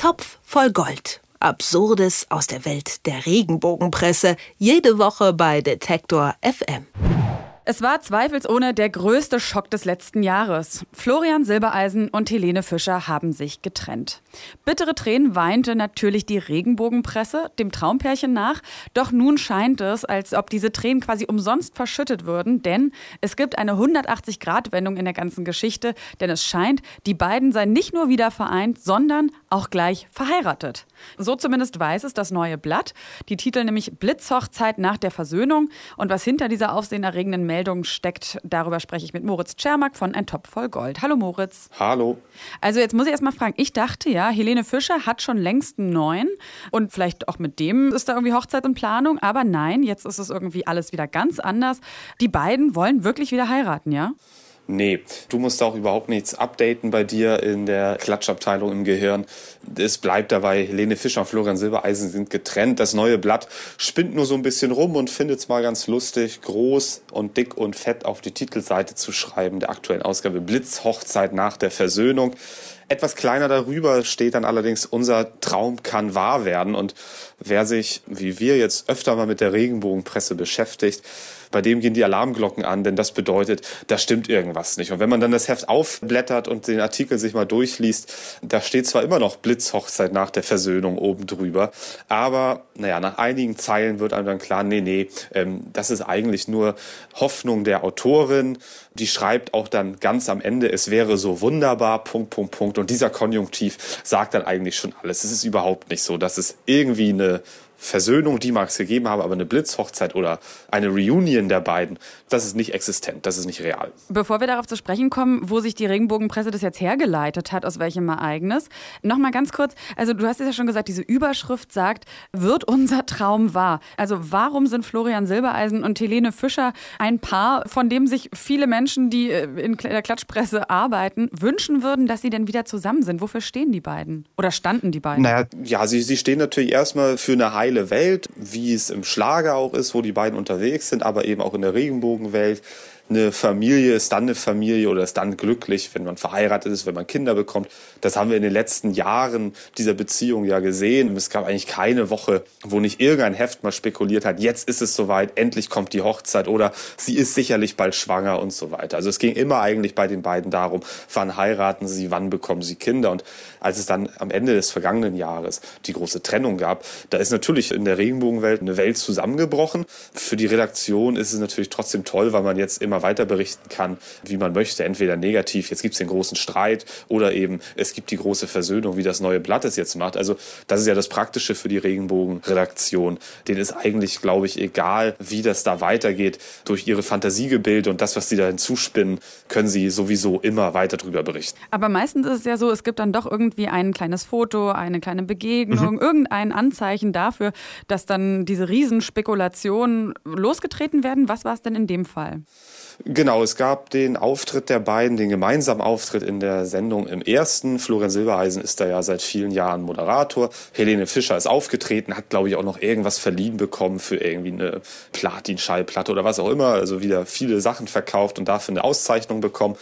Topf voll Gold. Absurdes aus der Welt der Regenbogenpresse. Jede Woche bei Detektor FM. Es war zweifelsohne der größte Schock des letzten Jahres. Florian Silbereisen und Helene Fischer haben sich getrennt. Bittere Tränen weinte natürlich die Regenbogenpresse dem Traumpärchen nach. Doch nun scheint es, als ob diese Tränen quasi umsonst verschüttet würden, denn es gibt eine 180-Grad-Wendung in der ganzen Geschichte, denn es scheint, die beiden seien nicht nur wieder vereint, sondern auch gleich verheiratet. So zumindest weiß es das neue Blatt. Die Titel nämlich Blitzhochzeit nach der Versöhnung und was hinter dieser aufsehenerregenden Meldung Meldung steckt. Darüber spreche ich mit Moritz Czermak von Ein Topf voll Gold. Hallo Moritz. Hallo. Also jetzt muss ich erst mal fragen, ich dachte ja, Helene Fischer hat schon längst einen neuen und vielleicht auch mit dem ist da irgendwie Hochzeit in Planung, aber nein, jetzt ist es irgendwie alles wieder ganz anders. Die beiden wollen wirklich wieder heiraten, ja? Nee, du musst auch überhaupt nichts updaten bei dir in der Klatschabteilung im Gehirn. Es bleibt dabei, Helene Fischer und Florian Silbereisen sind getrennt. Das neue Blatt spinnt nur so ein bisschen rum und findet es mal ganz lustig, groß und dick und fett auf die Titelseite zu schreiben der aktuellen Ausgabe Blitzhochzeit nach der Versöhnung. Etwas kleiner darüber steht dann allerdings, unser Traum kann wahr werden. Und wer sich, wie wir jetzt öfter mal mit der Regenbogenpresse beschäftigt, bei dem gehen die Alarmglocken an, denn das bedeutet, da stimmt irgendwas nicht. Und wenn man dann das Heft aufblättert und den Artikel sich mal durchliest, da steht zwar immer noch Blitzhochzeit nach der Versöhnung oben drüber, aber naja, nach einigen Zeilen wird einem dann klar, nee, nee, ähm, das ist eigentlich nur Hoffnung der Autorin. Die schreibt auch dann ganz am Ende, es wäre so wunderbar, Punkt, Punkt, Punkt. Und dieser Konjunktiv sagt dann eigentlich schon alles. Es ist überhaupt nicht so, dass es irgendwie eine Versöhnung, die mag es gegeben haben, aber eine Blitzhochzeit oder eine Reunion der beiden, das ist nicht existent, das ist nicht real. Bevor wir darauf zu sprechen kommen, wo sich die Regenbogenpresse das jetzt hergeleitet hat, aus welchem Ereignis, nochmal ganz kurz, also du hast es ja schon gesagt, diese Überschrift sagt, wird unser Traum wahr? Also warum sind Florian Silbereisen und Helene Fischer ein Paar, von dem sich viele Menschen, die äh, in der Klatschpresse arbeiten, wünschen würden, dass sie denn wieder zusammen sind? Wofür stehen die beiden? Oder standen die beiden? Naja, ja, sie, sie stehen natürlich erstmal für eine Heil heile Welt, wie es im Schlager auch ist, wo die beiden unterwegs sind, aber eben auch in der Regenbogenwelt eine Familie ist dann eine Familie oder ist dann glücklich, wenn man verheiratet ist, wenn man Kinder bekommt. Das haben wir in den letzten Jahren dieser Beziehung ja gesehen. Es gab eigentlich keine Woche, wo nicht irgendein Heft mal spekuliert hat, jetzt ist es soweit, endlich kommt die Hochzeit oder sie ist sicherlich bald schwanger und so weiter. Also es ging immer eigentlich bei den beiden darum, wann heiraten sie, wann bekommen sie Kinder. Und als es dann am Ende des vergangenen Jahres die große Trennung gab, da ist natürlich in der Regenbogenwelt eine Welt zusammengebrochen. Für die Redaktion ist es natürlich trotzdem toll, weil man jetzt immer weiter berichten kann, wie man möchte. Entweder negativ, jetzt gibt es den großen Streit oder eben es gibt die große Versöhnung, wie das neue Blatt es jetzt macht. Also das ist ja das Praktische für die Regenbogenredaktion. Denen ist eigentlich, glaube ich, egal, wie das da weitergeht. Durch ihre Fantasiegebilde und das, was sie da hinzuspinnen, können sie sowieso immer weiter darüber berichten. Aber meistens ist es ja so, es gibt dann doch irgendwie ein kleines Foto, eine kleine Begegnung, mhm. irgendein Anzeichen dafür, dass dann diese Riesenspekulationen losgetreten werden. Was war es denn in dem Fall? Genau, es gab den Auftritt der beiden, den gemeinsamen Auftritt in der Sendung im ersten. Florian Silbereisen ist da ja seit vielen Jahren Moderator. Helene Fischer ist aufgetreten, hat, glaube ich, auch noch irgendwas verliehen bekommen für irgendwie eine Platin-Schallplatte oder was auch immer. Also wieder viele Sachen verkauft und dafür eine Auszeichnung bekommen.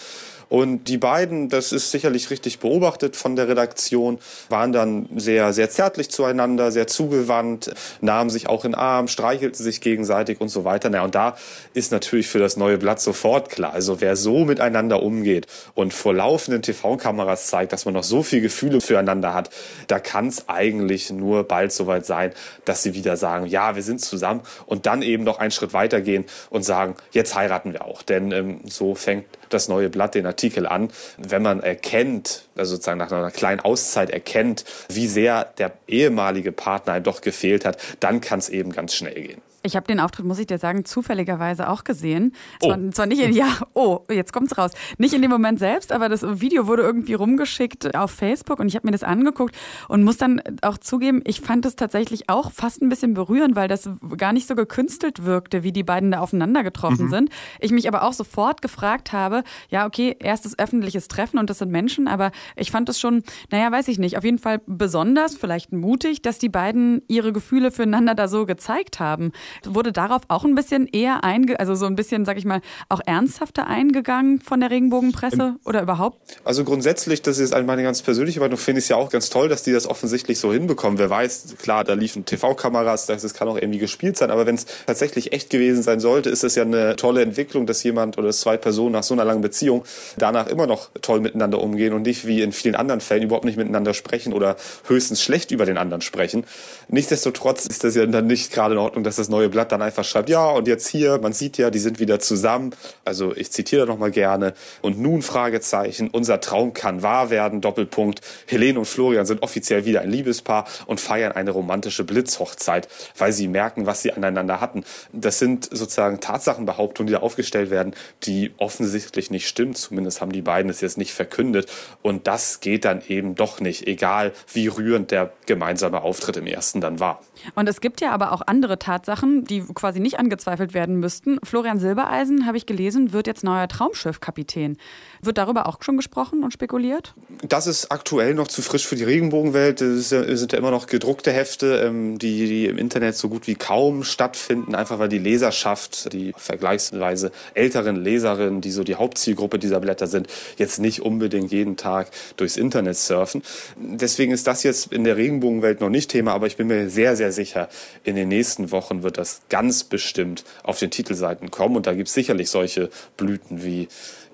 Und die beiden, das ist sicherlich richtig beobachtet von der Redaktion, waren dann sehr, sehr zärtlich zueinander, sehr zugewandt, nahmen sich auch in Arm, streichelten sich gegenseitig und so weiter. Na, und da ist natürlich für das neue Blatt sofort klar. Also wer so miteinander umgeht und vor laufenden TV-Kameras zeigt, dass man noch so viel Gefühle füreinander hat, da kann es eigentlich nur bald soweit sein, dass sie wieder sagen, ja, wir sind zusammen und dann eben noch einen Schritt weitergehen und sagen, jetzt heiraten wir auch. Denn ähm, so fängt das neue Blatt den Artikel an. Wenn man erkennt, also sozusagen nach einer kleinen Auszeit erkennt, wie sehr der ehemalige Partner einem doch gefehlt hat, dann kann es eben ganz schnell gehen. Ich habe den Auftritt, muss ich dir sagen, zufälligerweise auch gesehen. Oh. Zwar, zwar nicht in, ja, oh, jetzt kommt's raus. Nicht in dem Moment selbst, aber das Video wurde irgendwie rumgeschickt auf Facebook und ich habe mir das angeguckt und muss dann auch zugeben, ich fand es tatsächlich auch fast ein bisschen berührend, weil das gar nicht so gekünstelt wirkte, wie die beiden da aufeinander getroffen mhm. sind. Ich mich aber auch sofort gefragt habe, ja, okay, erstes öffentliches Treffen und das sind Menschen, aber ich fand es schon, naja, weiß ich nicht, auf jeden Fall besonders, vielleicht mutig, dass die beiden ihre Gefühle füreinander da so gezeigt haben. Wurde darauf auch ein bisschen eher einge, also so ein bisschen, sag ich mal, auch ernsthafter eingegangen von der Regenbogenpresse oder überhaupt? Also grundsätzlich, das ist meine ganz persönliche Meinung, finde ich es ja auch ganz toll, dass die das offensichtlich so hinbekommen. Wer weiß, klar, da liefen TV-Kameras, das kann auch irgendwie gespielt sein, aber wenn es tatsächlich echt gewesen sein sollte, ist es ja eine tolle Entwicklung, dass jemand oder zwei Personen nach so einer langen Beziehung danach immer noch toll miteinander umgehen und nicht wie in vielen anderen Fällen überhaupt nicht miteinander sprechen oder höchstens schlecht über den anderen sprechen. Nichtsdestotrotz ist das ja dann nicht gerade in Ordnung, dass das neue Blatt dann einfach schreibt, ja, und jetzt hier, man sieht ja, die sind wieder zusammen. Also ich zitiere noch mal gerne. Und nun Fragezeichen, unser Traum kann wahr werden, Doppelpunkt. Helene und Florian sind offiziell wieder ein Liebespaar und feiern eine romantische Blitzhochzeit, weil sie merken, was sie aneinander hatten. Das sind sozusagen Tatsachenbehauptungen, die da aufgestellt werden, die offensichtlich nicht stimmen. Zumindest haben die beiden es jetzt nicht verkündet. Und das geht dann eben doch nicht, egal wie rührend der gemeinsame Auftritt im ersten dann war. Und es gibt ja aber auch andere Tatsachen, die quasi nicht angezweifelt werden müssten. Florian Silbereisen, habe ich gelesen, wird jetzt neuer Traumschiffkapitän. Wird darüber auch schon gesprochen und spekuliert? Das ist aktuell noch zu frisch für die Regenbogenwelt. Es sind ja immer noch gedruckte Hefte, ähm, die im Internet so gut wie kaum stattfinden, einfach weil die Leserschaft, die vergleichsweise älteren Leserinnen, die so die Hauptzielgruppe dieser Blätter sind, jetzt nicht unbedingt jeden Tag durchs Internet surfen. Deswegen ist das jetzt in der Regenbogenwelt noch nicht Thema, aber ich bin mir sehr, sehr sicher, in den nächsten Wochen wird das ganz bestimmt auf den Titelseiten kommen und da gibt es sicherlich solche Blüten wie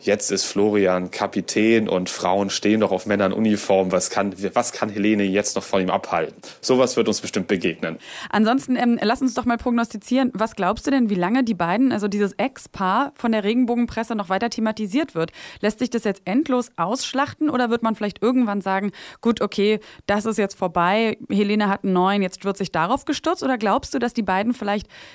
jetzt ist Florian Kapitän und Frauen stehen doch auf Männern Uniform. Was kann, was kann Helene jetzt noch von ihm abhalten? Sowas wird uns bestimmt begegnen. Ansonsten, ähm, lass uns doch mal prognostizieren. Was glaubst du denn, wie lange die beiden, also dieses Ex-Paar von der Regenbogenpresse noch weiter thematisiert wird? Lässt sich das jetzt endlos ausschlachten oder wird man vielleicht irgendwann sagen, gut, okay, das ist jetzt vorbei, Helene hat einen neuen, jetzt wird sich darauf gestürzt? Oder glaubst du, dass die beiden vielleicht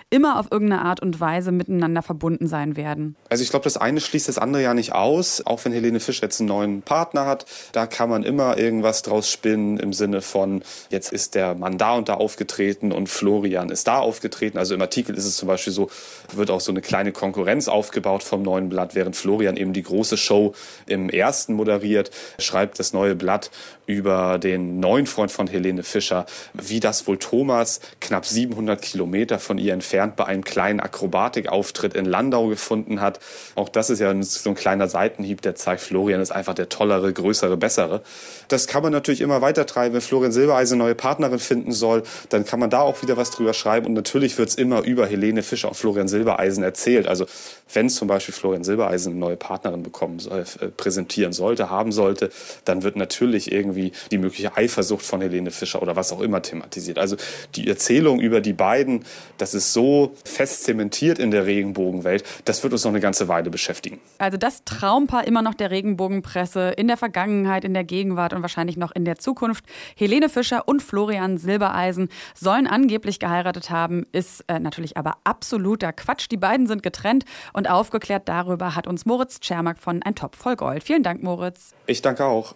immer auf irgendeine Art und Weise miteinander verbunden sein werden? Also ich glaube, das eine schließt das andere ja nicht aus, auch wenn Helene Fisch jetzt einen neuen Partner hat. Da kann man immer irgendwas draus spinnen im Sinne von, jetzt ist der Mann da und da aufgetreten und Florian ist da aufgetreten. Also im Artikel ist es zum Beispiel so, wird auch so eine kleine Konkurrenz aufgebaut vom neuen Blatt, während Florian eben die große Show im ersten moderiert, schreibt das neue Blatt über den neuen Freund von Helene Fischer, wie das wohl Thomas knapp 700 Kilometer von ihr entfernt bei einem kleinen Akrobatikauftritt in Landau gefunden hat. Auch das ist ja so ein kleiner Seitenhieb, der zeigt, Florian ist einfach der tollere, größere, bessere. Das kann man natürlich immer weiter treiben. Wenn Florian Silbereisen neue Partnerin finden soll, dann kann man da auch wieder was drüber schreiben. Und natürlich wird es immer über Helene Fischer und Florian Silbereisen erzählt. Also wenn zum Beispiel Florian Silbereisen eine neue Partnerin bekommen, äh, präsentieren sollte, haben sollte, dann wird natürlich irgendwie die mögliche Eifersucht von Helene Fischer oder was auch immer thematisiert. Also die Erzählung über die beiden, das ist so fest zementiert in der Regenbogenwelt, das wird uns noch eine ganze Weile beschäftigen. Also das Traumpaar immer noch der Regenbogenpresse in der Vergangenheit, in der Gegenwart und wahrscheinlich noch in der Zukunft. Helene Fischer und Florian Silbereisen sollen angeblich geheiratet haben, ist äh, natürlich aber absoluter Quatsch. Die beiden sind getrennt und aufgeklärt darüber hat uns Moritz Tschermak von Ein Topf voll Gold. Vielen Dank, Moritz. Ich danke auch.